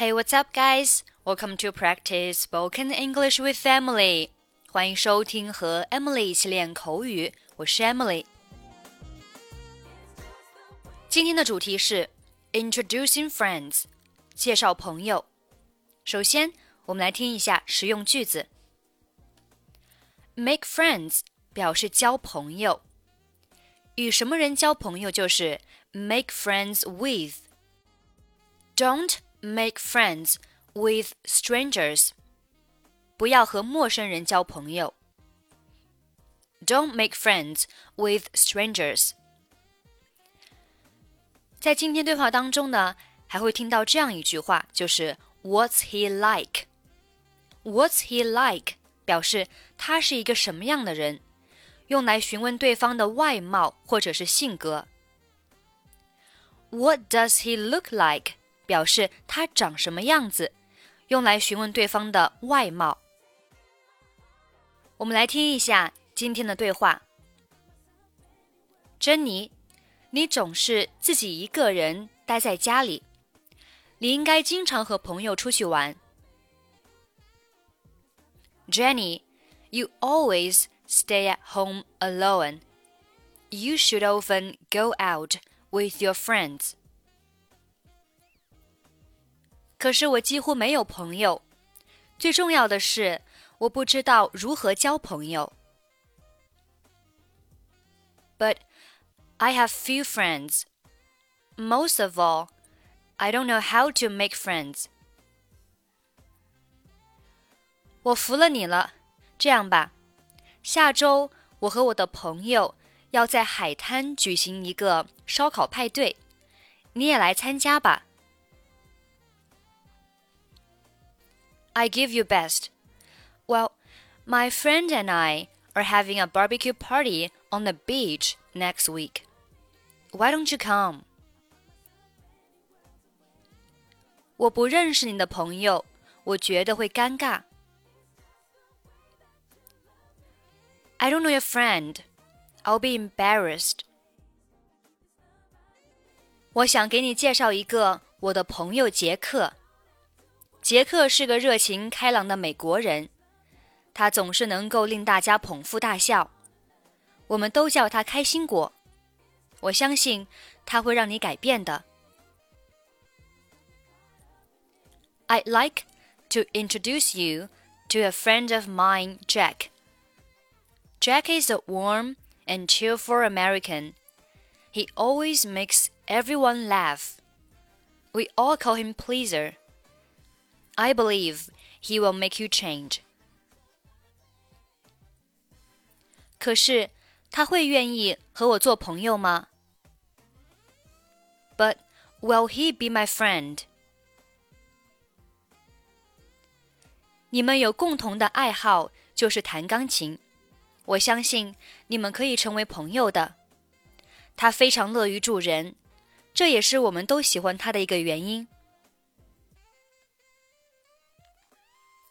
Hey, what's up, guys? Welcome to practice spoken English with Emily. 欢迎收听和 Emily 一起练口语，我是 Emily。今天的主题是 introducing friends，介绍朋友。首先，我们来听一下实用句子。Make friends 表示交朋友，与什么人交朋友就是 make friends with。Don't make friends with strangers. 不要和陌生人交朋友。Don't make friends with strangers. 在今天对话当中呢，还会听到这样一句话，就是 "What's he like?" "What's he like?" 表示他是一个什么样的人，用来询问对方的外貌或者是性格。What does he look like? 表示他长什么样子，用来询问对方的外貌。我们来听一下今天的对话。珍妮，你总是自己一个人待在家里，你应该经常和朋友出去玩。Jenny, you always stay at home alone. You should often go out with your friends. 可是我几乎没有朋友，最重要的是，我不知道如何交朋友。But I have few friends. Most of all, I don't know how to make friends. 我服了你了。这样吧，下周我和我的朋友要在海滩举行一个烧烤派对，你也来参加吧。I give you best. Well, my friend and I are having a barbecue party on the beach next week. Why don't you come? 我不认识你的朋友，我觉得会尴尬。I don't know your friend. I'll be embarrassed. 我想给你介绍一个我的朋友杰克。 杰克是个热情开朗的美国人，他总是能够令大家捧腹大笑，我们都叫他开心果。我相信他会让你改变的。I'd like to introduce you to a friend of mine, Jack. Jack is a warm and cheerful American. He always makes everyone laugh. We all call him Pleaser. I believe he will make you change. 可是他会愿意和我做朋友吗？But will he be my friend? 你们有共同的爱好，就是弹钢琴。我相信你们可以成为朋友的。他非常乐于助人，这也是我们都喜欢他的一个原因。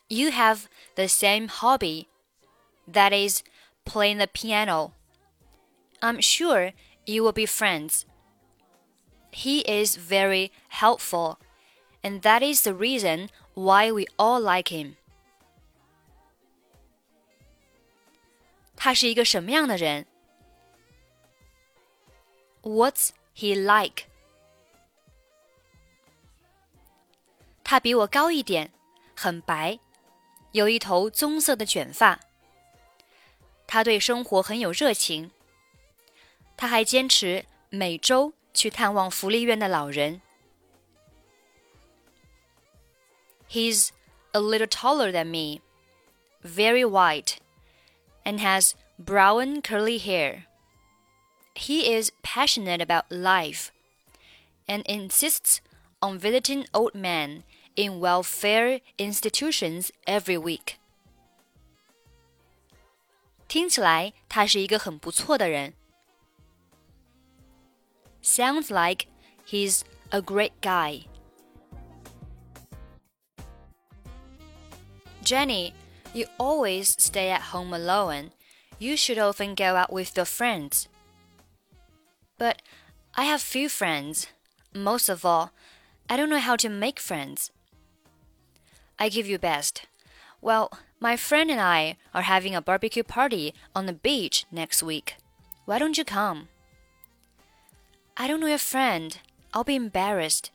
you have the same hobby, that is, playing the piano. I'm sure you will be friends. He is very helpful, and that is the reason why we all like him. 他是一个什么样的人？What's he like？他比我高一点，很白。 有一头棕色的卷发。他对生活很有热情。他还坚持每周去探望福利院的老人。He's a little taller than me, very white, and has brown curly hair. He is passionate about life and insists on visiting old men in welfare institutions every week. 听起来他是一个很不错的人。Sounds like he's a great guy. Jenny, you always stay at home alone. You should often go out with your friends. But I have few friends. Most of all, I don't know how to make friends. I give you best. Well, my friend and I are having a barbecue party on the beach next week. Why don't you come? I don't know your friend. I'll be embarrassed.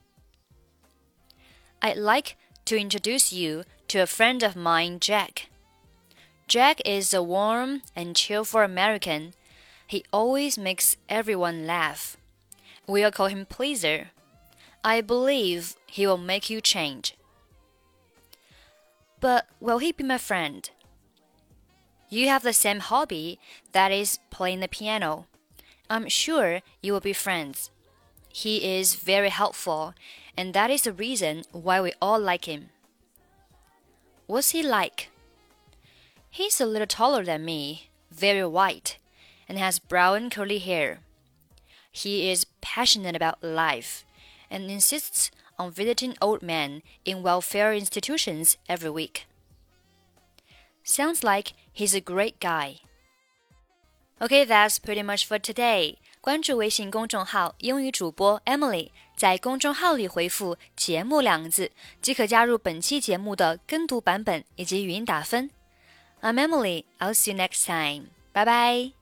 I'd like to introduce you to a friend of mine, Jack. Jack is a warm and cheerful American. He always makes everyone laugh. We'll call him Pleaser. I believe he will make you change. But will he be my friend? You have the same hobby, that is, playing the piano. I'm sure you will be friends. He is very helpful, and that is the reason why we all like him. What's he like? He's a little taller than me, very white, and has brown curly hair. He is passionate about life and insists on visiting old men in welfare institutions every week. Sounds like he's a great guy. Okay, that's pretty much for today. 关注微信公众号“英语主播 Emily”，在公众号里回复“节目”两个字，即可加入本期节目的跟读版本以及语音打分。I'm Emily. I'll see you next time. Bye bye.